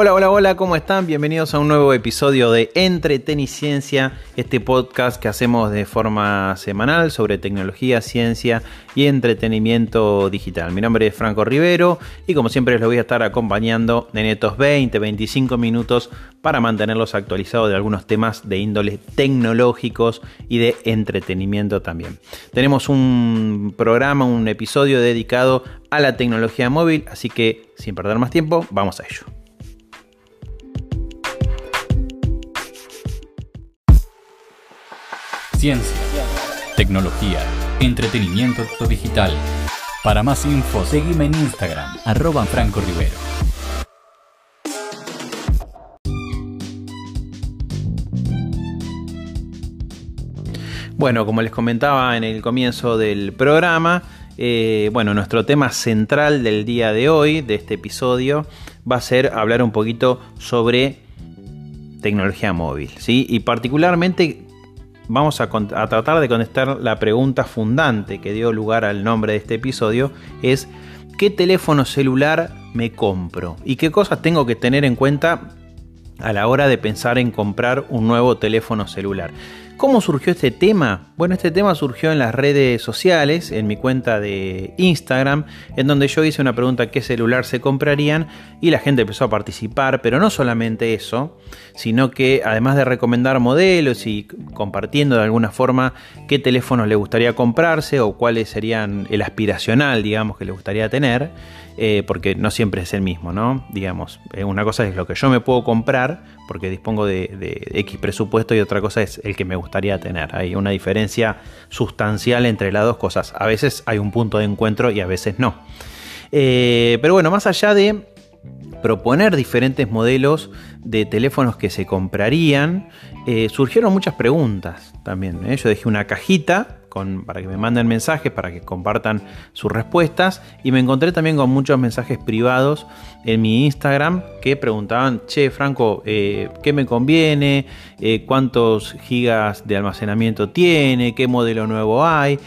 Hola, hola, hola, ¿cómo están? Bienvenidos a un nuevo episodio de Entreteniciencia, este podcast que hacemos de forma semanal sobre tecnología, ciencia y entretenimiento digital. Mi nombre es Franco Rivero y como siempre les voy a estar acompañando en estos 20, 25 minutos para mantenerlos actualizados de algunos temas de índole tecnológicos y de entretenimiento también. Tenemos un programa, un episodio dedicado a la tecnología móvil, así que sin perder más tiempo, vamos a ello. Ciencia, tecnología, entretenimiento digital. Para más info, seguime en Instagram, arroba Franco Rivero. Bueno, como les comentaba en el comienzo del programa, eh, bueno, nuestro tema central del día de hoy, de este episodio, va a ser hablar un poquito sobre tecnología móvil, ¿sí? Y particularmente vamos a, tratar de contestar la pregunta fundante que dio lugar al nombre de este episodio, es ¿qué teléfono celular me compro? ¿Y qué cosas tengo que tener en cuenta a la hora de pensar en comprar un nuevo teléfono celular? ¿Cómo surgió este tema? Bueno, este tema surgió en las redes sociales, en mi cuenta de Instagram, en donde yo hice una pregunta qué celular se comprarían y la gente empezó a participar, pero no solamente eso, sino que además de recomendar modelos y compartiendo de alguna forma qué teléfono le gustaría comprarse o cuáles serían el aspiracional, digamos, que le gustaría tener, eh, porque no siempre es el mismo, ¿no? Digamos, eh, una cosa es lo que yo me puedo comprar, porque dispongo de, X presupuesto, y otra cosa es el que me gustaría tener. Hay una diferencia sustancial entre las dos cosas. A veces hay un punto de encuentro y a veces no. Eh, pero bueno, más allá de proponer diferentes modelos de teléfonos que se comprarían, surgieron muchas preguntas también. Yo dejé una cajita para que me manden mensajes, para que compartan sus respuestas. Y me encontré también con muchos mensajes privados en mi Instagram que preguntaban, che, Franco, eh, ¿qué me conviene? Eh, ¿Cuántos gigas de almacenamiento tiene? ¿Qué modelo nuevo hay?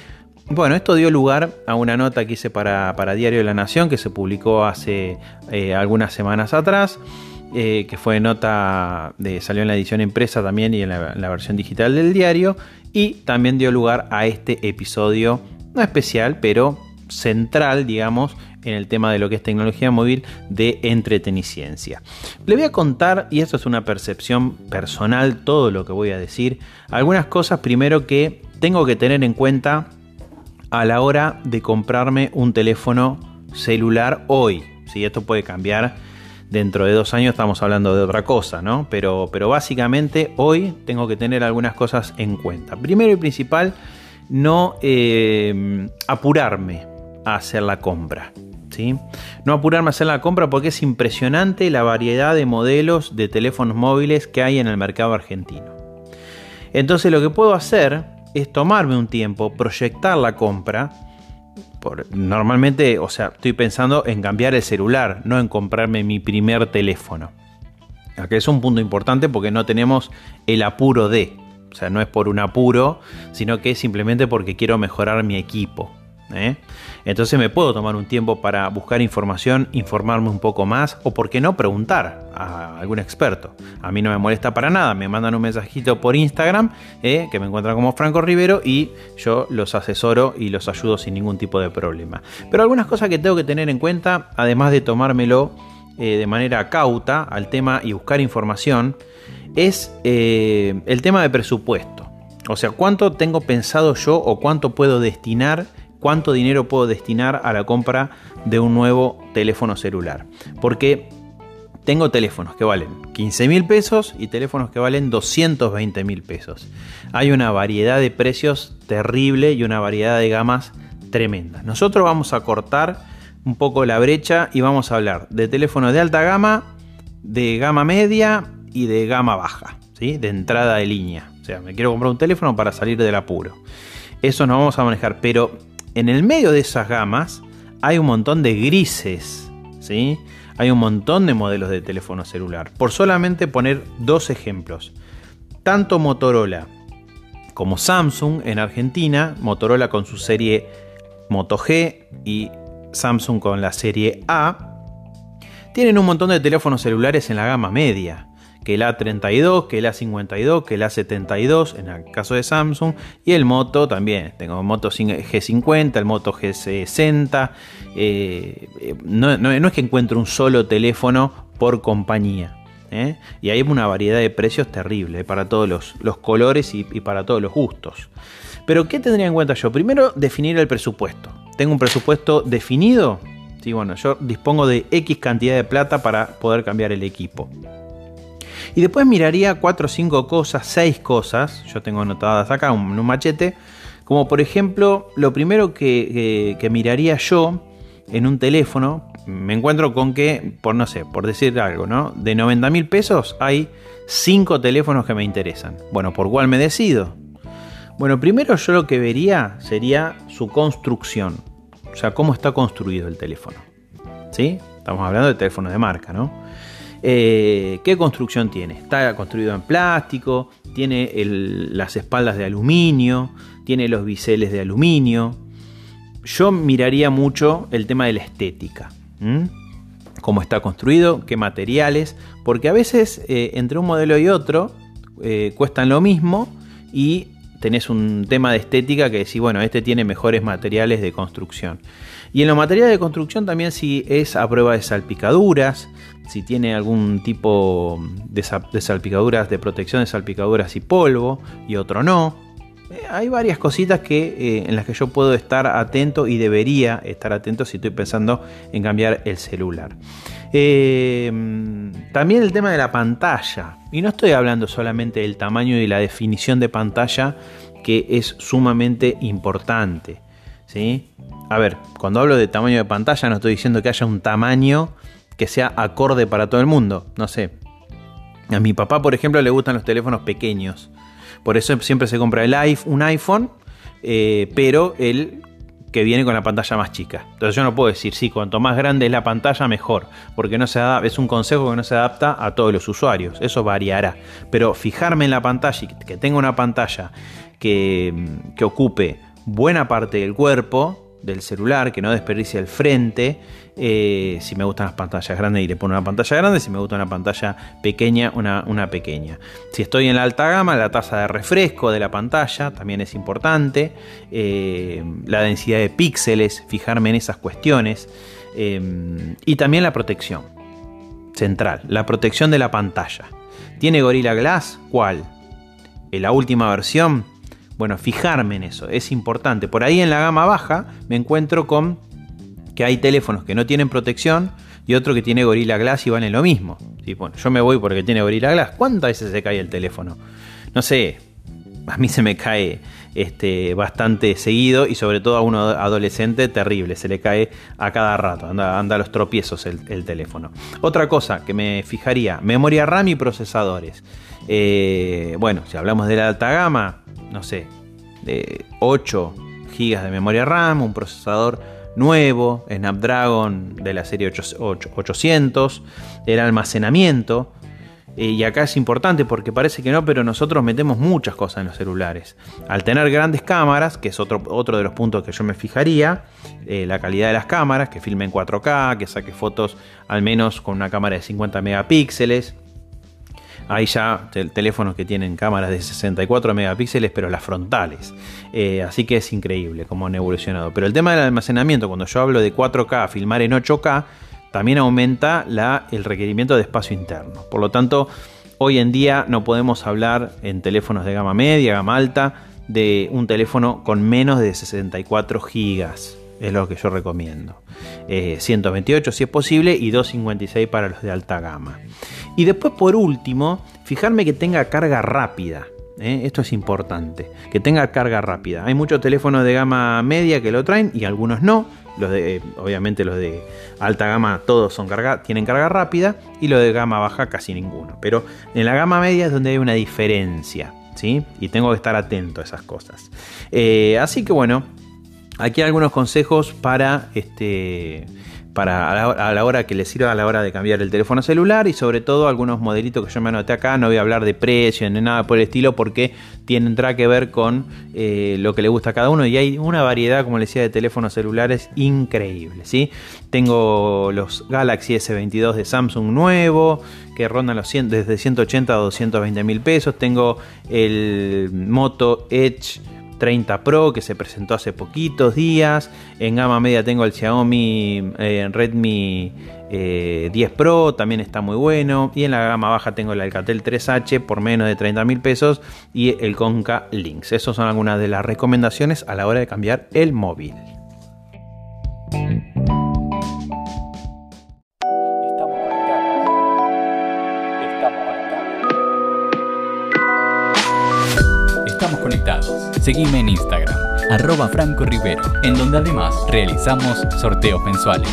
Bueno, esto dio lugar a una nota que hice para, Diario de la Nación que se publicó hace eh, algunas semanas atrás. que fue nota de salió en la edición impresa también y en la versión digital del diario y también dio lugar a este episodio, no especial, pero central, digamos, en el tema de lo que es tecnología móvil de entreteniciencia. Le voy a contar, y esto es una percepción personal, todo lo que voy a decir, algunas cosas primero que tengo que tener en cuenta a la hora de comprarme un teléfono celular hoy. Si esto puede cambiar dentro de dos años estamos hablando de otra cosa, ¿no? Pero, pero básicamente hoy tengo que tener algunas cosas en cuenta. Primero y principal, no eh, apurarme a hacer la compra. ¿sí? No apurarme a hacer la compra porque es impresionante la variedad de modelos de teléfonos móviles que hay en el mercado argentino. Entonces lo que puedo hacer es tomarme un tiempo, proyectar la compra, normalmente, o sea, estoy pensando en cambiar el celular, no en comprarme mi primer teléfono. Aquí es un punto importante porque no tenemos el apuro de. O sea, no es por un apuro, sino que es simplemente porque quiero mejorar mi equipo. ¿Eh? Entonces me puedo tomar un tiempo para buscar información, informarme un poco más o, por qué no, preguntar a algún experto. A mí no me molesta para nada, me mandan un mensajito por Instagram, ¿eh? que me encuentran como Franco Rivero y yo los asesoro y los ayudo sin ningún tipo de problema. Pero algunas cosas que tengo que tener en cuenta, además de tomármelo eh, de manera cauta al tema y buscar información, es el tema de presupuesto. O sea, cuánto tengo pensado yo o cuánto puedo destinar cuánto dinero puedo destinar a la compra de un nuevo teléfono celular. Porque tengo teléfonos que valen 15 mil pesos y teléfonos que valen 220 mil pesos. Hay una variedad de precios terrible y una variedad de gamas tremenda. Nosotros vamos a cortar un poco la brecha y vamos a hablar de teléfonos de alta gama, de gama media y de gama baja, ¿sí? de entrada de línea. O sea, me quiero comprar un teléfono para salir del apuro. Eso nos vamos a manejar, pero en el medio de esas gamas hay un montón de grises, ¿sí? Hay un montón de modelos de teléfono celular. Por solamente poner dos ejemplos. Tanto Motorola como Samsung en Argentina, Motorola con su serie Moto G y Samsung con la serie A, tienen un montón de teléfonos celulares en la gama media que el A32, que el A52, que el A72 en el caso de Samsung y el Moto también. Tengo Moto G50, el Moto G60. Eh, eh, no, es que encuentre un solo teléfono por compañía. ¿eh? Y hay una variedad de precios terrible para todos los, colores y, para todos los gustos. Pero ¿qué tendría en cuenta yo? Primero, definir el presupuesto. ¿Tengo un presupuesto definido? Sí, bueno, yo dispongo de X cantidad de plata para poder cambiar el equipo. Y después miraría cuatro o cinco cosas, seis cosas, yo tengo anotadas acá en un, machete, como por ejemplo, lo primero que, miraría yo en un teléfono, me encuentro con que, por no sé, por decir algo, ¿no? De 90 mil pesos hay cinco teléfonos que me interesan. Bueno, ¿por cuál me decido? Bueno, primero yo lo que vería sería su construcción, o sea, cómo está construido el teléfono. ¿Sí? Estamos hablando de teléfonos de marca, ¿no? Eh, ¿Qué construcción tiene? Está construido en plástico, tiene las espaldas de aluminio, tiene los biseles de aluminio. Yo miraría mucho el tema de la estética. Cómo está construido, qué materiales, porque a veces eh, entre un modelo y otro eh, cuestan lo mismo y tenés un tema de estética que decís, bueno, este tiene mejores materiales de construcción. Y en los materiales de construcción también si es a prueba de salpicaduras, si tiene algún tipo de, salpicaduras, de protección de salpicaduras y polvo, y otro no. Eh, hay varias cositas que, eh, en las que yo puedo estar atento y debería estar atento si estoy pensando en cambiar el celular. Eh, también el tema de la pantalla. Y no estoy hablando solamente del tamaño y la definición de pantalla, que es sumamente importante. ¿Sí? A ver, cuando hablo de tamaño de pantalla no estoy diciendo que haya un tamaño que sea acorde para todo el mundo. No sé. A mi papá, por ejemplo, le gustan los teléfonos pequeños. Por eso siempre se compra el iPhone, un iPhone, eh, pero el que viene con la pantalla más chica. Entonces yo no puedo decir, sí, cuanto más grande es la pantalla, mejor. Porque no se es un consejo que no se adapta a todos los usuarios. Eso variará. Pero fijarme en la pantalla y que tenga una pantalla que, que ocupe buena parte del cuerpo, del celular, que no desperdicie el frente. Eh, si me gustan las pantallas grandes, le pongo una pantalla grande. Si me gusta una pantalla pequeña, una, una, pequeña. Si estoy en la alta gama, la tasa de refresco de la pantalla también es importante. Eh, la densidad de píxeles, fijarme en esas cuestiones. Eh, y también la protección central, la protección de la pantalla. ¿Tiene Gorilla Glass? ¿Cuál? ¿En la última versión? Bueno, fijarme en eso, es importante. Por ahí en la gama baja me encuentro con que hay teléfonos que no tienen protección y otro que tiene Gorilla Glass y en lo mismo. bueno, yo me voy porque tiene Gorilla Glass. ¿Cuántas veces se cae el teléfono? No sé, a mí se me cae este, bastante seguido y sobre todo a uno adolescente terrible, se le cae a cada rato, anda, anda a los tropiezos el, teléfono. Otra cosa que me fijaría, memoria RAM y procesadores. Eh, bueno, si hablamos de la alta gama, no sé, de 8 GB de memoria RAM, un procesador nuevo, Snapdragon de la serie 800, el almacenamiento. Eh, y acá es importante porque parece que no, pero nosotros metemos muchas cosas en los celulares. Al tener grandes cámaras, que es otro, otro de los puntos que yo me fijaría, eh, la calidad de las cámaras, que filmen 4K, que saque fotos al menos con una cámara de 50 megapíxeles, hay ya teléfonos que tienen cámaras de 64 megapíxeles, pero las frontales. Eh, así que es increíble cómo han evolucionado. Pero el tema del almacenamiento, cuando yo hablo de 4K, filmar en 8K, también aumenta el requerimiento de espacio interno. Por lo tanto, hoy en día no podemos hablar en teléfonos de gama media, gama alta, de un teléfono con menos de 64 gigas es lo que yo recomiendo. 128 eh, si es posible y 256 para los de alta gama. Y después por último, fijarme que tenga carga rápida. ¿eh? Esto es importante, que tenga carga rápida. Hay muchos teléfonos de gama media que lo traen y algunos no. Los de, obviamente los de alta gama todos son carga, tienen carga rápida y los de gama baja casi ninguno. Pero en la gama media es donde hay una diferencia. ¿sí? Y tengo que estar atento a esas cosas. Eh, así que bueno, Aquí algunos consejos para, este, para a la, hora que les sirva a la hora de cambiar el teléfono celular y sobre todo algunos modelitos que yo me anoté acá. No voy a hablar de precio ni nada por el estilo porque tendrá que ver con eh, lo que le gusta a cada uno y hay una variedad, como les decía, de teléfonos celulares increíble. ¿sí? Tengo los Galaxy S22 de Samsung nuevo que rondan los 100, desde 180 a 220 mil pesos. Tengo el Moto Edge 30 Pro que se presentó hace poquitos días. En gama media tengo el Xiaomi eh, Redmi 10 eh, Pro, también está muy bueno. Y en la gama baja tengo el Alcatel 3H por menos de 30 mil pesos y el Conca Links. Esas son algunas de las recomendaciones a la hora de cambiar el móvil. Seguime en Instagram, arroba Franco Rivero, en donde además realizamos sorteos mensuales.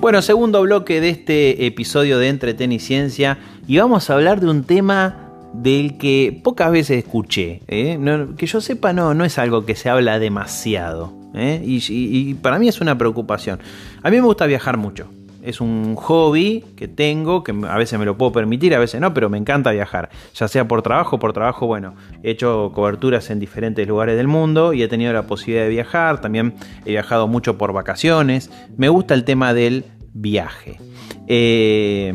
Bueno, segundo bloque de este episodio de Entreten y Ciencia y vamos a hablar de un tema del que pocas veces escuché. ¿eh? que yo sepa, no, no es algo que se habla demasiado. ¿Eh? Y, para mí es una preocupación. A mí me gusta viajar mucho. Es un hobby que tengo, que a veces me lo puedo permitir, a veces no, pero me encanta viajar. Ya sea por trabajo, por trabajo, bueno, he hecho coberturas en diferentes lugares del mundo y he tenido la posibilidad de viajar. También he viajado mucho por vacaciones. Me gusta el tema del viaje. Eh,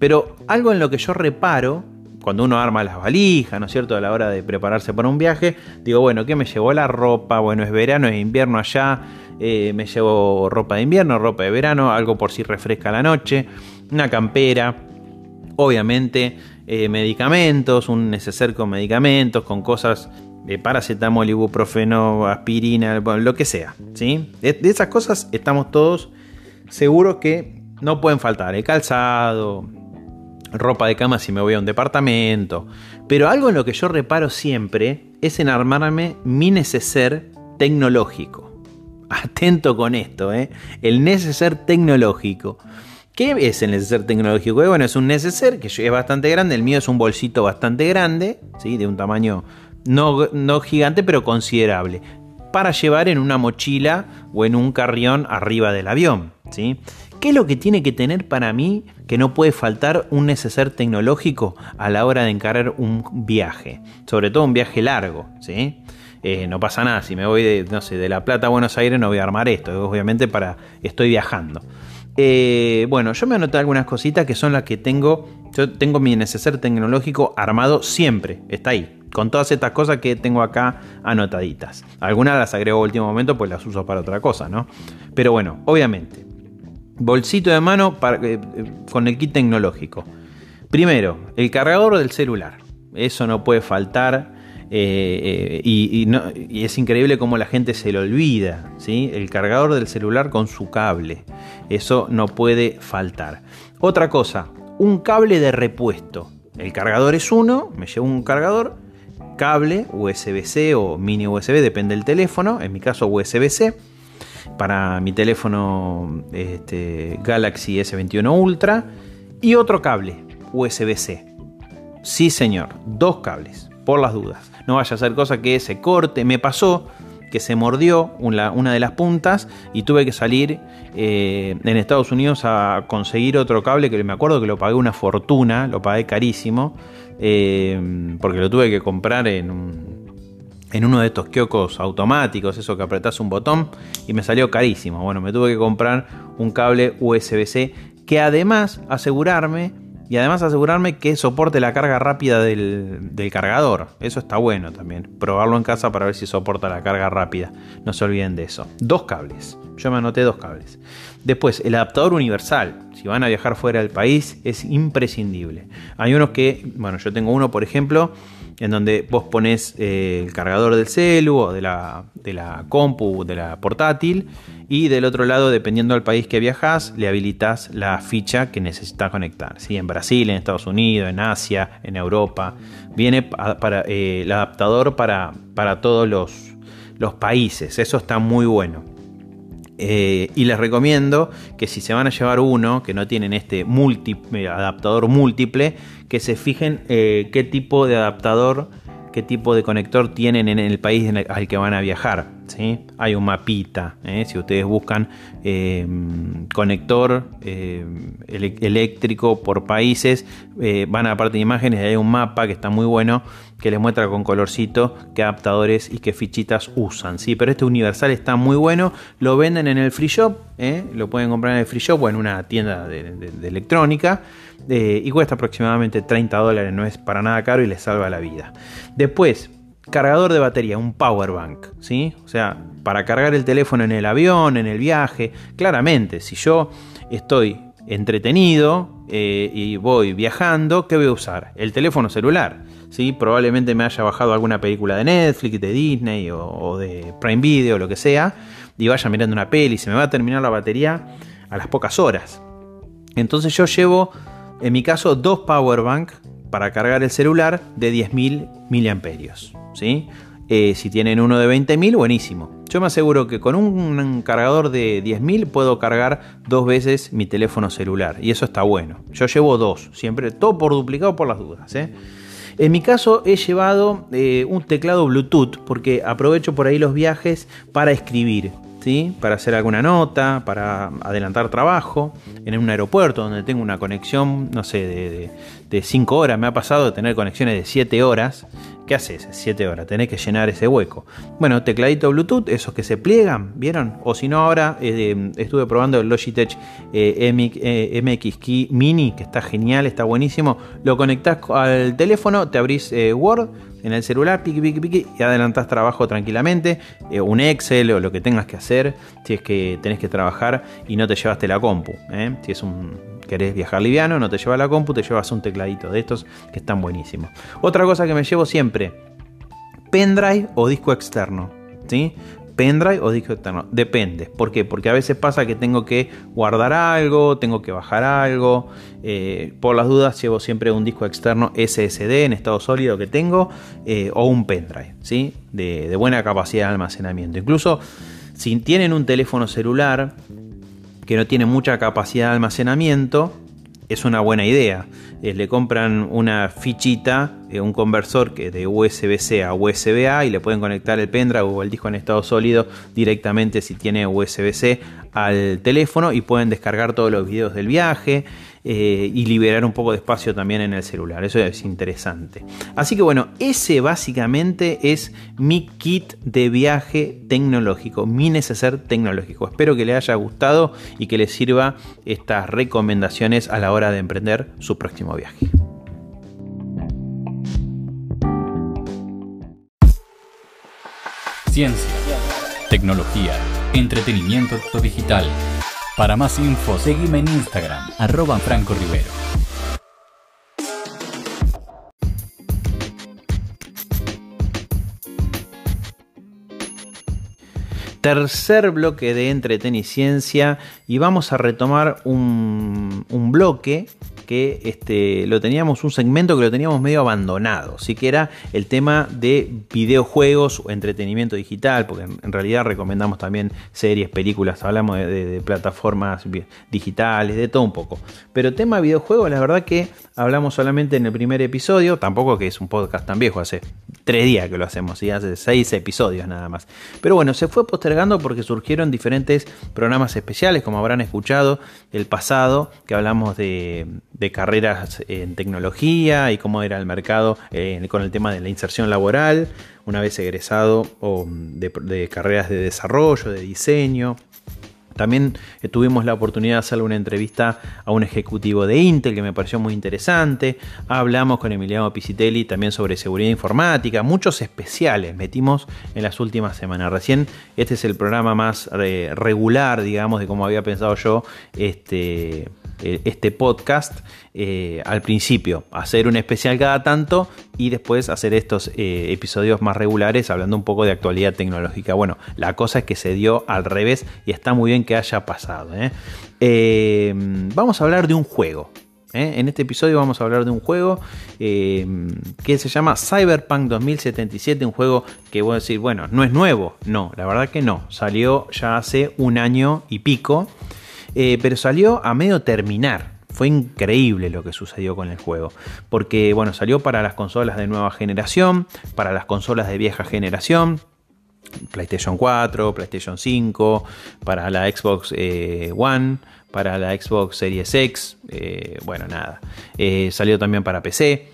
pero algo en lo que yo reparo cuando uno arma las valijas, ¿no es cierto? A la hora de prepararse para un viaje, digo, bueno, ¿qué me llevó la ropa? Bueno, es verano, es invierno allá, eh, me llevo ropa de invierno, ropa de verano, algo por si refresca la noche, una campera, obviamente eh, medicamentos, un neceser con medicamentos, con cosas de paracetamol, ibuprofeno, aspirina, lo que sea, ¿sí? De, de esas cosas estamos todos seguros que no pueden faltar, el calzado, ropa de cama si me voy a un departamento. Pero algo en lo que yo reparo siempre es en armarme mi neceser tecnológico. Atento con esto, ¿eh? El neceser tecnológico. ¿Qué es el neceser tecnológico? Bueno, es un neceser que es bastante grande. El mío es un bolsito bastante grande, ¿sí? De un tamaño no, no gigante, pero considerable. Para llevar en una mochila o en un carrión arriba del avión, ¿sí? ¿Qué es lo que tiene que tener para mí que no puede faltar un neceser tecnológico a la hora de encarar un viaje? Sobre todo un viaje largo, ¿sí? Eh, no pasa nada, si me voy de, no sé, de La Plata a Buenos Aires no voy a armar esto, obviamente para estoy viajando. Eh, bueno, yo me anoté algunas cositas que son las que tengo. Yo tengo mi neceser tecnológico armado siempre, está ahí, con todas estas cosas que tengo acá anotaditas. Algunas las agrego a último momento, pues las uso para otra cosa, ¿no? Pero bueno, obviamente, bolsito de mano eh, con el kit tecnológico. Primero, el cargador del celular. Eso no puede faltar. Eh, eh, y, es increíble cómo la gente se lo olvida. ¿sí? El cargador del celular con su cable. Eso no puede faltar. Otra cosa, un cable de repuesto. El cargador es uno, me llevo un cargador, cable USB-C o mini USB, depende del teléfono, en mi caso USB-C para mi teléfono este, Galaxy S21 Ultra y otro cable USB-C. Sí, señor, dos cables, por las dudas. No vaya a ser cosa que se corte. Me pasó que se mordió una, de las puntas y tuve que salir eh, en Estados Unidos a conseguir otro cable que me acuerdo que lo pagué una fortuna, lo pagué carísimo, eh, porque lo tuve que comprar en un, en uno de estos kioscos automáticos, eso que apretás un botón y me salió carísimo. Bueno, me tuve que comprar un cable USB-C que además asegurarme y además asegurarme que soporte la carga rápida del, cargador. Eso está bueno también. Probarlo en casa para ver si soporta la carga rápida. No se olviden de eso. Dos cables. Yo me anoté dos cables. Después, el adaptador universal. Si van a viajar fuera del país, es imprescindible. Hay unos que, bueno, yo tengo uno, por ejemplo, en donde vos pones eh, el cargador del celu o de la, de la compu, de la portátil, y del otro lado, dependiendo del país que viajas, le habilitas la ficha que necesitas conectar. ¿sí? En Brasil, en Estados Unidos, en Asia, en Europa. Viene para, eh, el adaptador para, para todos los, los países. Eso está muy bueno. Eh, y les recomiendo que si se van a llevar uno, que no tienen este adaptador múltiple, que se fijen qué tipo de adaptador qué tipo de conector tienen en el país al que van a viajar. Hay un mapita, ¿eh? si ustedes buscan eh, conector eh, eléctrico por países, van a la parte de imágenes y hay un mapa que está muy bueno que les muestra con colorcito qué adaptadores y qué fichitas usan. ¿sí? Pero este universal está muy bueno, lo venden en el free shop, lo pueden comprar en el free shop o en una tienda de electrónica y cuesta aproximadamente 30 dólares, no es para nada caro y les salva la vida. Después, cargador de batería, un power bank, ¿sí? O sea, para cargar el teléfono en el avión, en el viaje, claramente, si yo estoy entretenido eh, y voy viajando, ¿qué voy a usar? El teléfono celular. ¿sí? Probablemente me haya bajado alguna película de Netflix, de Disney o, de Prime Video, lo que sea, y vaya mirando una peli, se me va a terminar la batería a las pocas horas. Entonces yo llevo en mi caso, dos power bank para cargar el celular de 10.000 miliamperios. ¿sí? Eh, si tienen uno de 20.000, buenísimo. Yo me aseguro que con un cargador de 10.000 puedo cargar dos veces mi teléfono celular. Y eso está bueno. Yo llevo dos, siempre todo por duplicado por las dudas. ¿eh? En mi caso he llevado eh, un teclado Bluetooth porque aprovecho por ahí los viajes para escribir para hacer alguna nota, para adelantar trabajo, en un aeropuerto donde tengo una conexión, no sé, de 5 horas. Me ha pasado de tener conexiones de 7 horas. ¿Qué haces? 7 horas, tenés que llenar ese hueco. Bueno, tecladito Bluetooth, esos que se pliegan, ¿vieron? O si no, ahora eh, estuve probando el Logitech eh, MX, Key Mini, que está genial, está buenísimo. Lo conectás al teléfono, te abrís eh, Word en el celular, piqui, piqui, piqui, y adelantás trabajo tranquilamente, eh, un Excel o lo que tengas que hacer, si es que tenés que trabajar y no te llevaste la compu. ¿eh? Si es un querés viajar liviano, no te llevas la compu, te llevas un tecladito de estos que están buenísimos. Otra cosa que me llevo siempre, pendrive o disco externo. ¿sí? Pendrive o disco externo. Depende. ¿Por qué? Porque a veces pasa que tengo que guardar algo, tengo que bajar algo. Eh, por las dudas llevo siempre un disco externo SSD en estado sólido que tengo eh, o un pendrive, ¿sí? De, de buena capacidad de almacenamiento. Incluso si tienen un teléfono celular que no tiene mucha capacidad de almacenamiento, es una buena idea. Eh, le compran una fichita, eh, un conversor que de USB-C a USB-A y le pueden conectar el pendrive o el disco en estado sólido directamente si tiene USB-C al teléfono y pueden descargar todos los videos del viaje. Eh, y liberar un poco de espacio también en el celular. Eso es interesante. Así que bueno, ese básicamente es mi kit de viaje tecnológico, mi neceser tecnológico. Espero que le haya gustado y que le sirva estas recomendaciones a la hora de emprender su próximo viaje. Ciencia, tecnología, entretenimiento digital para más info, seguime en Instagram, arroba Franco Rivero. Tercer bloque de entreteniciencia y vamos a retomar un bloque que este, lo teníamos, un segmento que lo teníamos medio abandonado, sí que era el tema de videojuegos o entretenimiento digital, porque en, realidad recomendamos también series, películas, hablamos de, plataformas digitales, de todo un poco. Pero tema videojuegos, la verdad que hablamos solamente en el primer episodio, tampoco que es un podcast tan viejo, hace tres días que lo hacemos, y hace seis episodios nada más. Pero bueno, se fue postergando porque surgieron diferentes programas especiales, como habrán escuchado el pasado, que hablamos de carreras en tecnología y cómo era el mercado eh, con el tema de la inserción laboral, una vez egresado o de, carreras de desarrollo, de diseño. También eh, tuvimos la oportunidad de hacerle una entrevista a un ejecutivo de Intel que me pareció muy interesante. Hablamos con Emiliano Pisitelli también sobre seguridad informática. Muchos especiales metimos en las últimas semanas. Recién este es el programa más eh, regular, digamos, de cómo había pensado yo este, eh, este podcast al principio, hacer un especial cada tanto y después hacer estos eh, episodios más regulares hablando un poco de actualidad tecnológica. Bueno, la cosa es que se dio al revés y está muy bien que haya pasado. vamos a hablar de un juego. ¿eh? En este episodio vamos a hablar de un juego eh, que se llama Cyberpunk 2077, un juego que voy a decir, bueno, no es nuevo, no, la verdad que no, salió ya hace un año y pico, eh, pero salió a medio terminar. Increíble lo que sucedió con el juego, porque bueno, salió para las consolas de nueva generación, para las consolas de vieja generación, PlayStation 4, PlayStation 5, para la Xbox One, para la Xbox Series X, eh, bueno, nada. Eh, salió también para PC.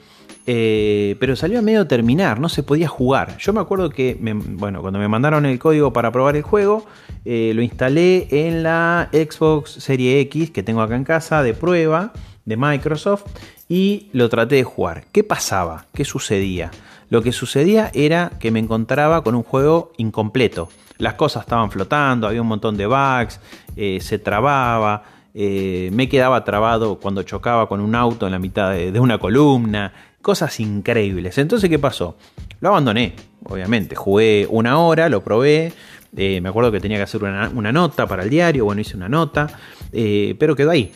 Eh, pero salió a medio terminar, no se podía jugar. Yo me acuerdo que, bueno, cuando me mandaron el código para probar el juego, lo instalé en la Xbox Series X que tengo acá en casa de prueba de Microsoft y lo traté de jugar. ¿Qué pasaba? ¿Qué sucedía? Lo que sucedía era que me encontraba con un juego incompleto las cosas estaban flotando, había un montón de bugs, eh, se trababa, eh, me quedaba trabado cuando chocaba con un auto en la mitad de, una columna, cosas increíbles. Entonces, ¿qué pasó? Lo abandoné, obviamente, jugué una hora, lo probé, eh, me acuerdo que tenía que hacer una, nota para el diario, bueno, hice una nota, pero quedó ahí.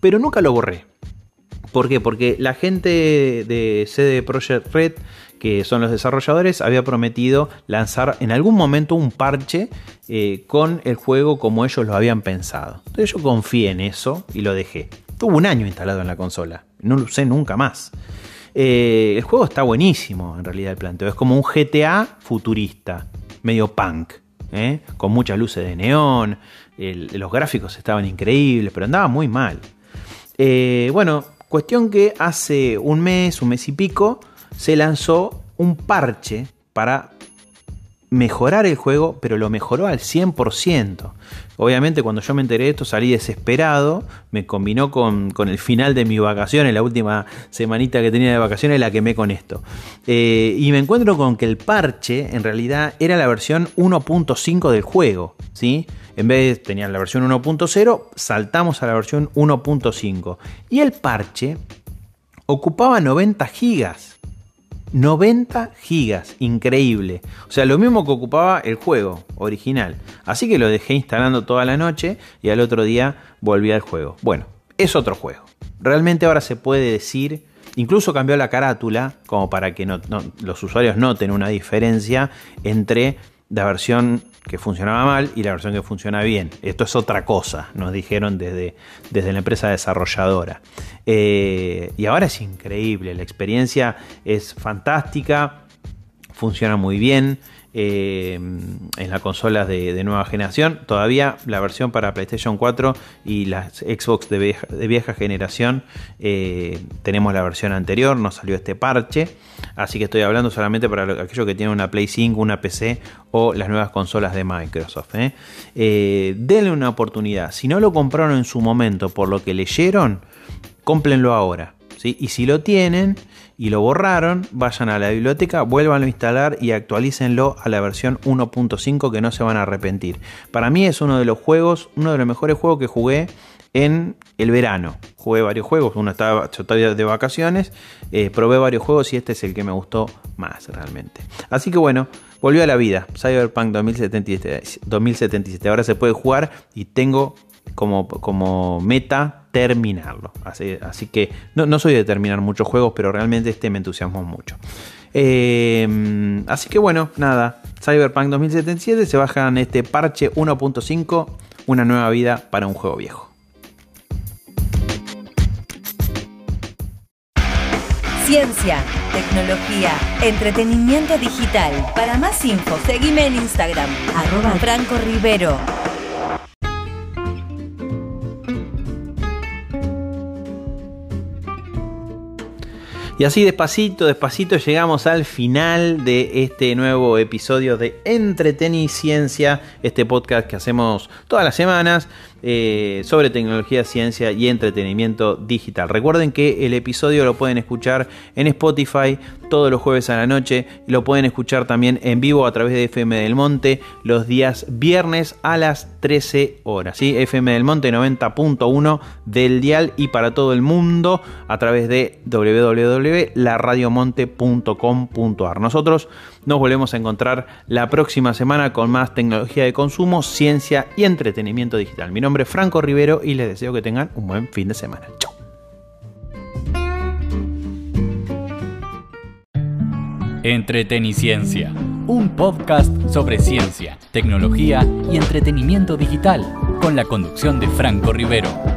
Pero nunca lo borré. ¿Por qué? Porque la gente de CD Projekt Red que son los desarrolladores, había prometido lanzar en algún momento un parche eh, con el juego como ellos lo habían pensado. Entonces yo confié en eso y lo dejé. Tuvo un año instalado en la consola, no lo usé nunca más. Eh, el juego está buenísimo en realidad el planteo, es como un GTA futurista, medio punk. ¿eh? con muchas luces de neón, los gráficos estaban increíbles, pero andaba muy mal. bueno, cuestión que hace un mes, un mes y pico, se lanzó un parche para mejorar el juego, pero lo mejoró al 100%. Obviamente cuando yo me enteré de esto salí desesperado, me combinó con, el final de mi vacaciones, la última semanita que tenía de vacaciones la quemé con esto. Eh, y me encuentro con que el parche en realidad era la versión 1.5 del juego, ¿sí? En vez de tener la versión 1.0, saltamos a la versión 1.5. Y el parche ocupaba 90 gigas. 90 gigas, increíble. O sea, lo mismo que ocupaba el juego original. Así que lo dejé instalando toda la noche y al otro día volví al juego. Bueno, es otro juego. Realmente ahora se puede decir, incluso cambió la carátula, como para que los usuarios noten una diferencia entre la versión que funcionaba mal y la versión que funciona bien. Esto es otra cosa, nos dijeron desde, desde la empresa desarrolladora. Eh, y ahora es increíble, la experiencia es fantástica, funciona muy bien. Eh, en las consolas de, nueva generación. Todavía la versión para PlayStation 4 y las Xbox de vieja, generación eh, tenemos la versión anterior, no salió este parche. Así que estoy hablando solamente para aquellos que tienen una Play 5, una PC o las nuevas consolas de Microsoft. ¿eh? denle una oportunidad. Si no lo compraron en su momento por lo que leyeron, cómplenlo ahora. Y si lo tienen y lo borraron, vayan a la biblioteca, vuelvan a instalar y actualícenlo a la versión 1.5 que no se van a arrepentir. Para mí es uno de los juegos, uno de los mejores juegos que jugué en el verano. Jugué varios juegos, uno estaba todavía de vacaciones, eh, probé varios juegos y este es el que me gustó más realmente. Así que bueno, volvió a la vida. Cyberpunk 2077, 2077. Ahora se puede jugar y tengo como, como meta terminarlo. Así, así que no, soy de terminar muchos juegos, pero realmente este me entusiasmó mucho. Em, así que bueno, nada. Cyberpunk 2077 se baja en este parche 1.5, una nueva vida para un juego viejo. Ciencia, tecnología, entretenimiento digital. Para más info, seguime en Instagram, arroba Franco Rivero. Y así despacito, despacito llegamos al final de este nuevo episodio de Entreteniciencia, este podcast que hacemos todas las semanas eh, sobre tecnología, ciencia y entretenimiento digital. Recuerden que el episodio lo pueden escuchar en Spotify todos los jueves a la noche. Lo pueden escuchar también en vivo a través de FM del Monte los días viernes a las 13 horas. ¿sí? FM del Monte 90.1 del dial y para todo el mundo a través de www.laradiomonte.com.ar. Nosotros nos volvemos a encontrar la próxima semana con más tecnología de consumo, ciencia y entretenimiento digital. Mi nombre es Franco Rivero y les deseo que tengan un buen fin de semana. Chao. Entreteniciencia, un podcast sobre ciencia, tecnología y entretenimiento digital, con la conducción de Franco Rivero.